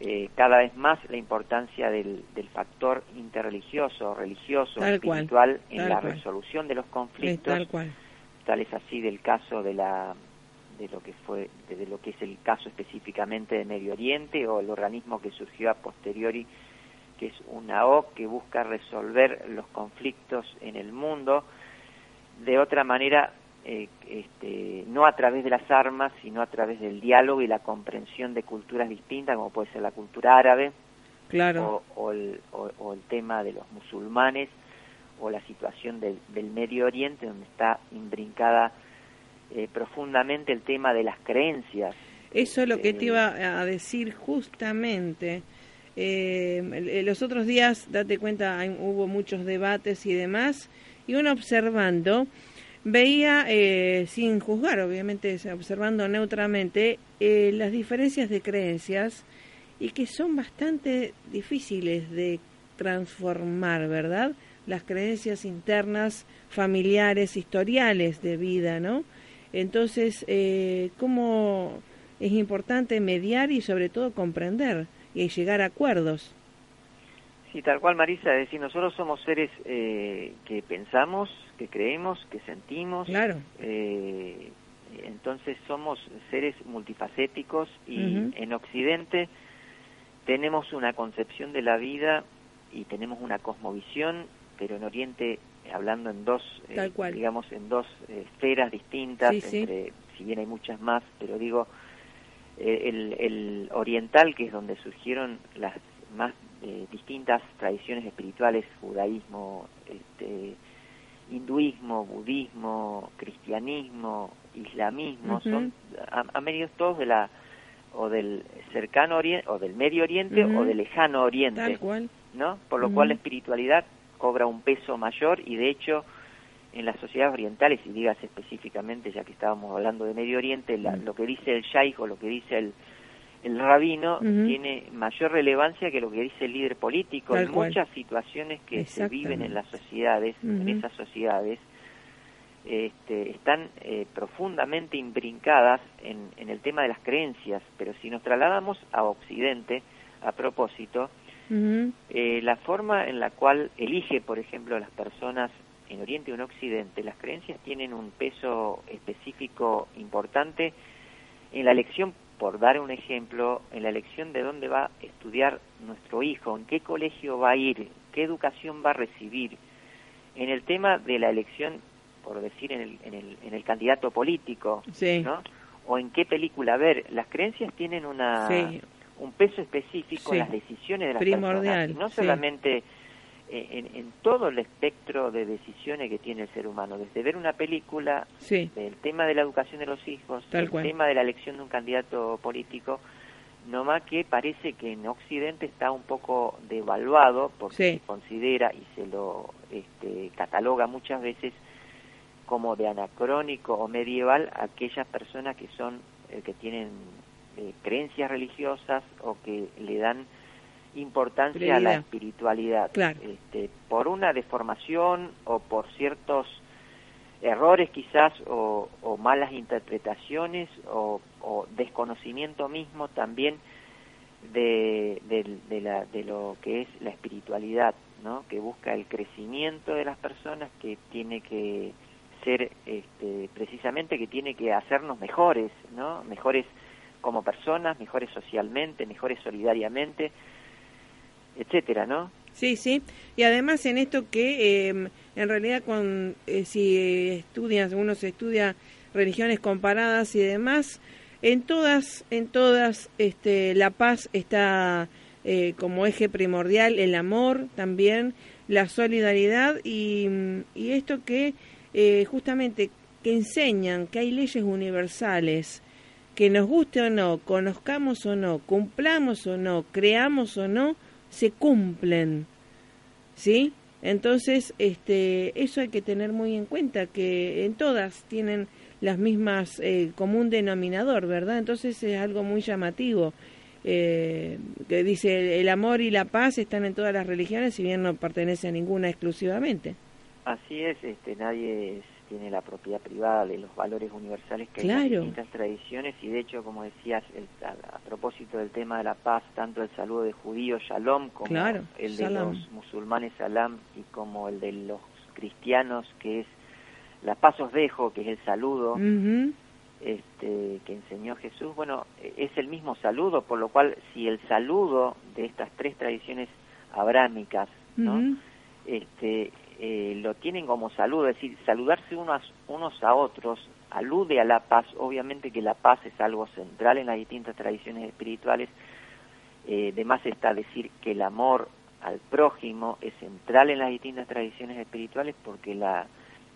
eh, cada vez más la importancia del, del factor interreligioso, religioso, espiritual en la resolución de los conflictos. tal, cual. tal es así del caso de la de lo que fue de lo que es el caso específicamente de Medio Oriente o el organismo que surgió a posteriori que es una O que busca resolver los conflictos en el mundo de otra manera eh, este, no a través de las armas, sino a través del diálogo y la comprensión de culturas distintas, como puede ser la cultura árabe, claro. o, el, tema de los musulmanes, o la situación del, Medio Oriente, donde está imbrincada eh, profundamente el tema de las creencias. Eso es lo que te Este, iba a decir justamente. Eh, los otros días, date cuenta, hay- hubo muchos debates y demás, y uno observando, veía, eh, sin juzgar, obviamente, observando neutramente, eh, las diferencias de creencias y que son bastante difíciles de transformar, ¿verdad? Las creencias internas, familiares, historiales de vida, ¿no? Entonces, eh, ¿cómo es importante mediar y sobre todo comprender y llegar a acuerdos? Sí, tal cual, Marisa, es decir, nosotros somos seres eh, que pensamos, que creemos, que sentimos. Claro. eh, entonces somos seres multifacéticos y en Occidente tenemos una concepción de la vida y tenemos una cosmovisión, pero en Oriente, hablando en dos, eh, digamos, en dos eh, esferas distintas, Sí, sí. entre, si bien hay muchas más, pero digo, eh, el, el oriental, que es donde surgieron las más eh, distintas tradiciones espirituales, judaísmo, este, hinduismo, budismo, cristianismo, islamismo, son a, a medios todos de la o del cercano oriente o del medio oriente o del lejano oriente, Tal cual. ¿no? Por lo cual la espiritualidad cobra un peso mayor y de hecho en las sociedades orientales, y digas específicamente, ya que estábamos hablando de Medio Oriente, la- lo que dice el shaykh o lo que dice el, el rabino tiene mayor relevancia que lo que dice el líder político. Tal en cual. muchas situaciones que se viven en las sociedades, en esas sociedades, este, están eh, profundamente imbrincadas en, en el tema de las creencias, pero si nos trasladamos a Occidente, a propósito, eh, la forma en la cual elige, por ejemplo, las personas en Oriente o en Occidente, las creencias tienen un peso específico importante en la elección, por dar un ejemplo, en la elección de dónde va a estudiar nuestro hijo, en qué colegio va a ir, qué educación va a recibir, en el tema de la elección, por decir, en el, en el, en el candidato político, Sí. ¿no? O en qué película ver. Las creencias tienen una, Sí. un peso específico Sí. en las decisiones de las Primordial, personas. Y no solamente en, en todo el espectro de decisiones que tiene el ser humano, desde ver una película, Sí. del tema de la educación de los hijos, Tal el cual. tema de la elección de un candidato político, no más que parece que en Occidente está un poco devaluado porque Sí. se considera y se lo este, cataloga muchas veces como de anacrónico o medieval aquellas personas que son eh, que tienen eh, creencias religiosas o que le dan importancia a la espiritualidad Claro. este, por una deformación o por ciertos errores quizás o, o malas interpretaciones o, o desconocimiento mismo también de, de- de la- de lo que es la espiritualidad, ¿no? que busca el crecimiento de las personas, que tiene que ser este, precisamente que tiene que hacernos mejores, ¿no? mejores como personas, mejores socialmente, mejores solidariamente, etcétera, ¿no? Sí, sí. Y además en esto que eh, en realidad con eh, si estudias, uno se estudia religiones comparadas y demás, en todas, en todas, este, la paz está eh, como eje primordial, el amor también, la solidaridad y, y esto que eh, justamente que enseñan que hay leyes universales que nos guste o no, conozcamos o no, cumplamos o no, creamos o no, se cumplen. ¿Sí? Entonces, este, eso hay que tener muy en cuenta, que en todas tienen las mismas eh, común denominador, ¿verdad? Entonces es algo muy llamativo. Eh, que dice el amor y la paz están en todas las religiones, si bien no pertenece a ninguna exclusivamente. Así es, este, nadie tiene la propiedad privada de los valores universales que hay en distintas tradiciones y de hecho, como decías, el- a, a propósito del tema de la paz, tanto el saludo de judíos, shalom, como Claro, el de salam. los musulmanes, salam, y como el de los cristianos, que es la paz os dejo, que es el saludo este, que enseñó Jesús, bueno, eh, es el mismo saludo, por lo cual si el saludo de estas tres tradiciones abrámicas, ¿no? Este, eh, lo tienen como saludo, es decir, saludarse unos, unos a otros alude a la paz, obviamente que la paz es algo central en las distintas tradiciones espirituales, eh, de más está decir que el amor al prójimo es central en las distintas tradiciones espirituales porque la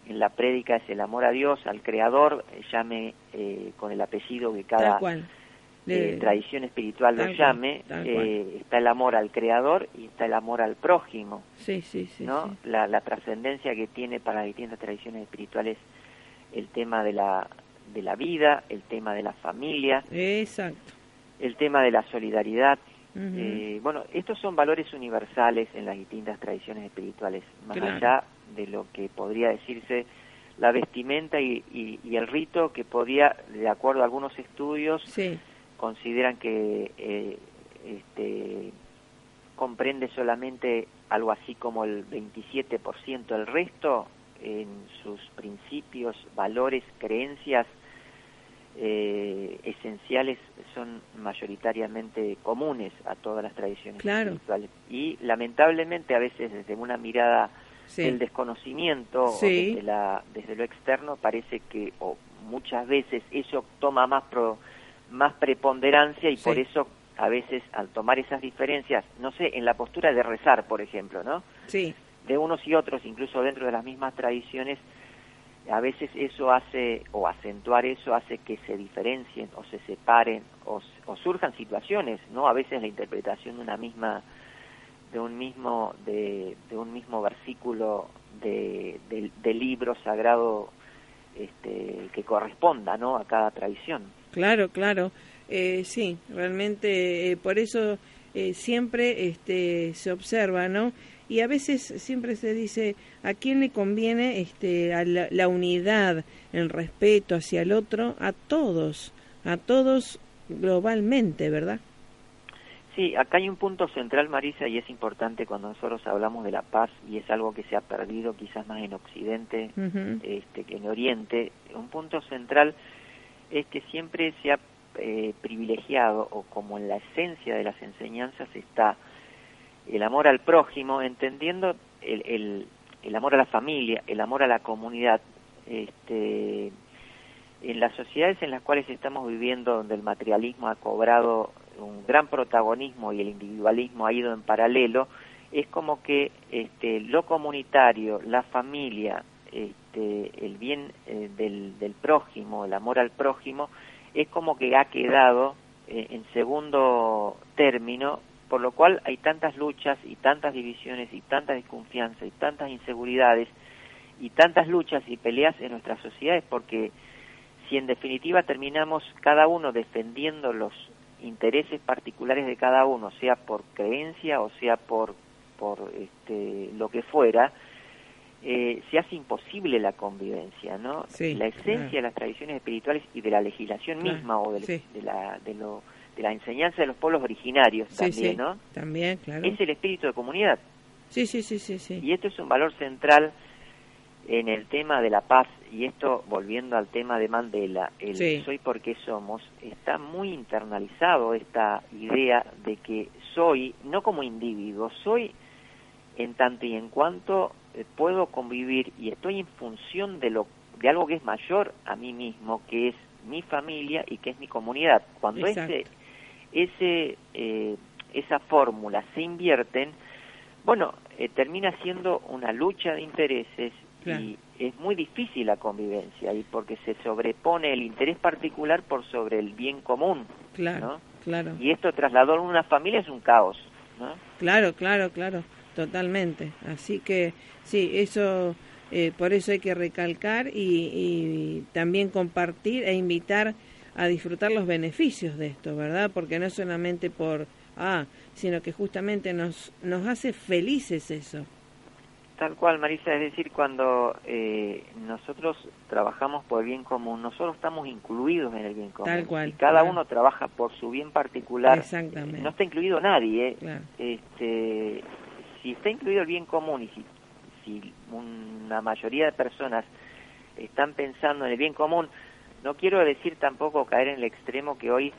en la prédica es el amor a Dios, al Creador, eh, llame eh, con el apellido que cada. Eh, tradición espiritual lo llame, eh, está el amor al creador y está el amor al prójimo, Sí, sí, sí. ¿no? sí. La, la trascendencia que tiene para las distintas tradiciones espirituales el tema de la, de la vida, el tema de la familia, Exacto. el tema de la solidaridad. Eh, bueno, estos son valores universales en las distintas tradiciones espirituales, más Claro. allá de lo que podría decirse la vestimenta y, y- y el rito que podía, de acuerdo a algunos estudios, Sí, consideran que eh, este, comprende solamente algo así como el 27%, el resto en sus principios, valores, creencias eh, esenciales son mayoritariamente comunes a todas las tradiciones Claro. espirituales y lamentablemente a veces desde una mirada sí. del desconocimiento o desde, la, desde lo externo parece que o muchas veces eso toma más pro- más preponderancia y Sí. por eso a veces al tomar esas diferencias, no sé, en la postura de rezar, por ejemplo, ¿no? Sí, De unos y otros, incluso dentro de las mismas tradiciones, a veces eso hace, o acentuar eso hace que se diferencien o se separen o, o surjan situaciones, ¿no? A veces la interpretación de una misma de un mismo de, de un mismo versículo de, del libro sagrado este, que corresponda ¿no? a cada tradición. Claro, claro. Eh, sí, realmente eh, por eso eh, siempre este, se observa, ¿no? Y a veces siempre se dice a quién le conviene este, a la, la unidad, el respeto hacia el otro, a todos, a todos globalmente, ¿verdad? Sí, acá hay un punto central, Marisa, y es importante cuando nosotros hablamos de la paz, y es algo que se ha perdido quizás más en Occidente este, que en Oriente. Un punto central es que siempre se ha eh, privilegiado, o como en la esencia de las enseñanzas está el amor al prójimo, entendiendo el, el, el amor a la familia, el amor a la comunidad. Este, en las sociedades en las cuales estamos viviendo, donde el materialismo ha cobrado un gran protagonismo y el individualismo ha ido en paralelo, es como que este, lo comunitario, la familia, este, el bien eh, del, del prójimo, el amor al prójimo, es como que ha quedado eh, en segundo término, por lo cual hay tantas luchas y tantas divisiones y tanta desconfianza y tantas inseguridades y tantas luchas y peleas en nuestras sociedades, porque si en definitiva terminamos cada uno defendiendo los intereses particulares de cada uno, sea por creencia o sea por, por este, lo que fuera, eh, se hace imposible la convivencia, ¿no? Sí, la esencia claro. de las tradiciones espirituales y de la legislación Claro, misma o del- sí. de, la, de, lo, de la enseñanza de los pueblos originarios Sí, también, sí, ¿no? también, claro. Es el espíritu de comunidad. Sí, sí, sí, sí, sí. Y esto es un valor central en el tema de la paz, y esto volviendo al tema de Mandela, el Sí. soy porque somos, está muy internalizado esta idea de que soy, no como individuo, soy en tanto y en cuanto eh, puedo convivir y estoy en función de lo de algo que es mayor a mí mismo, que es mi familia y que es mi comunidad. Cuando Exacto. ese ese eh, esa fórmula se invierten, bueno, eh, termina siendo una lucha de intereses Claro. y es muy difícil la convivencia y porque se sobrepone el interés particular por sobre el bien común, Claro, ¿no? claro. Y esto trasladado en una familia es un caos, ¿no? Claro, claro, claro, totalmente. Así que sí, eso, eh, por eso hay que recalcar y, y también compartir e invitar a disfrutar los beneficios de esto, ¿verdad? Porque no es solamente por, ah, sino que justamente nos, nos hace felices eso. Tal cual, Marisa, es decir, cuando eh, nosotros trabajamos por el bien común, nosotros estamos incluidos en el bien común. Tal cual, Y cada claro. uno trabaja por su bien particular. Exactamente. Eh, No está incluido nadie, ¿eh? Claro. Este, si está incluido el bien común y si, si una mayoría de personas están pensando en el bien común, no quiero decir tampoco caer en el extremo que hoy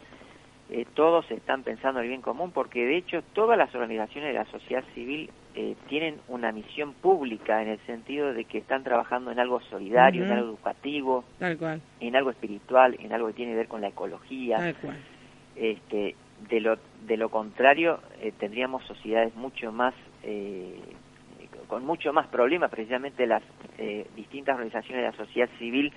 eh, todos están pensando en el bien común, porque de hecho todas las organizaciones de la sociedad civil eh, tienen una misión pública en el sentido de que están trabajando en algo solidario, en algo educativo, Tal cual, en algo espiritual, en algo que tiene que ver con la ecología. tal cual. Este, de lo de lo contrario eh, tendríamos sociedades mucho más eh, con mucho más problemas precisamente las eh, distintas organizaciones de la sociedad civil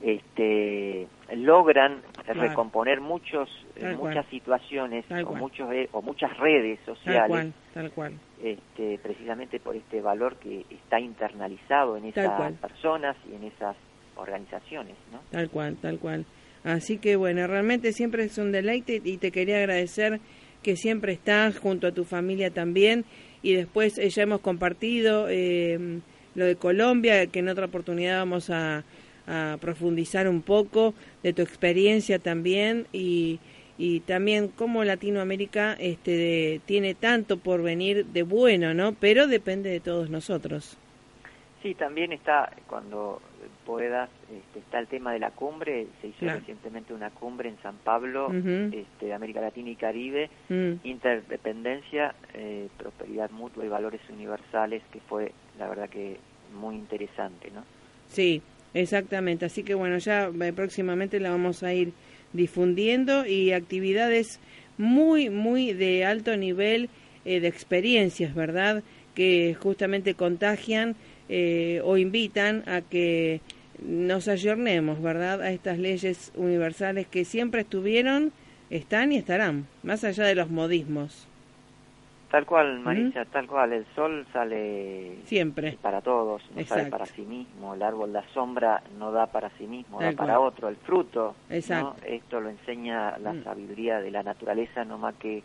este, logran recomponer muchos muchas situaciones o muchos o muchas redes sociales tal cual, Este, precisamente por este valor que está internalizado en esas personas y en esas organizaciones ¿no? tal cual tal cual. Así que bueno realmente siempre es un deleite y te quería agradecer que siempre estás junto a tu familia también y después eh, ya hemos compartido eh, lo de Colombia que en otra oportunidad vamos a profundizar un poco de tu experiencia también y, y también cómo Latinoamérica este, tiene tanto por venir de bueno, ¿no? Pero depende de todos nosotros. Sí, también está, cuando puedas, este, está el tema de la cumbre, se hizo recientemente una cumbre en San Pablo, este, de América Latina y Caribe, mm. interdependencia, eh, prosperidad mutua y valores universales, que fue, la verdad que muy interesante, ¿no? Sí, Exactamente, así que bueno, ya eh, próximamente la vamos a ir difundiendo y actividades muy, muy de alto nivel eh, de experiencias, ¿verdad? Que justamente contagian eh, o invitan a que nos ayornemos, ¿verdad? A estas leyes universales que siempre estuvieron, están y estarán, más allá de los modismos. Tal cual, Marisa, tal cual. El sol sale siempre para todos, no sale para sí mismo. El árbol, la sombra no da para sí mismo, da para otro. El fruto, Exacto. esto lo enseña la mm. sabiduría de la naturaleza, no más que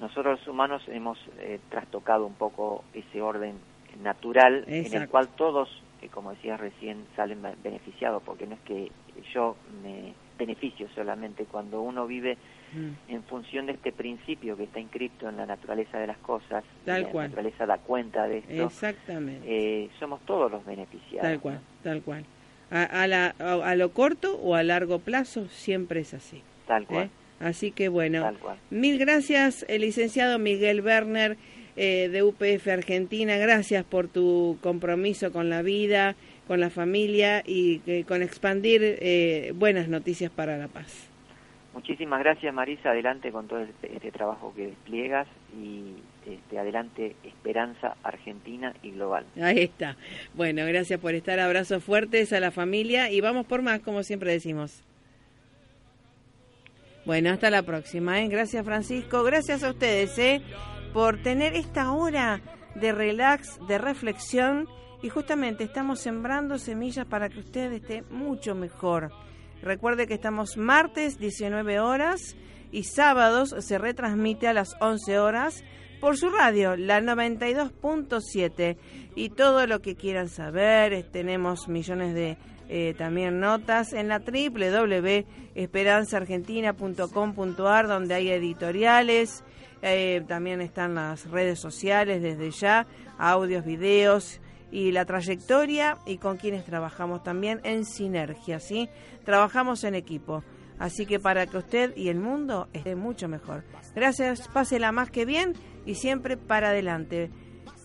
nosotros los humanos hemos eh, trastocado un poco ese orden natural en el cual todos, eh, como decías recién, salen beneficiados, porque no es que yo me beneficio solamente cuando uno vive Mm. en función de este principio que está inscrito en la naturaleza de las cosas, la naturaleza da cuenta de esto, Exactamente. Eh, somos todos los beneficiados. Tal cual, tal cual. A, la, a, lo corto o a largo plazo siempre es así. Tal cual. ¿eh? Así que bueno, mil gracias, el licenciado Miguel Werner eh, de UPF Argentina, gracias por tu compromiso con la vida, con la familia y con expandir buenas noticias para la paz. Muchísimas gracias Marisa, adelante con todo este, este, trabajo que despliegas y este, adelante Esperanza Argentina y Global. Ahí está. Bueno, gracias por estar, abrazos fuertes a la familia y vamos por más, como siempre decimos. Bueno, hasta la próxima. ¿eh? Gracias Francisco, gracias a ustedes ¿eh? Por tener esta hora de relax, de reflexión y justamente estamos sembrando semillas para que usted esté mucho mejor Recuerde que estamos martes 19 horas y sábados se retransmite a las 11 horas por su radio, la 92.7. Y todo lo que quieran saber, tenemos millones de eh, también notas en la www.esperanzaargentina.com.ar donde hay editoriales, eh, también están las redes sociales desde ya, audios, videos y la trayectoria y con quienes trabajamos también en sinergia, ¿sí? Trabajamos en equipo. Así que para que usted y el mundo esté mucho mejor. Gracias, pásela más que bien y siempre para adelante.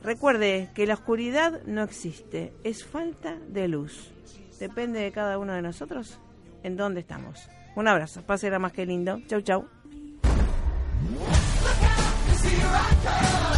Recuerde que la oscuridad no existe, es falta de luz. Depende de cada uno de nosotros en dónde estamos. Un abrazo, pásela más que lindo. Chau, chau. Director!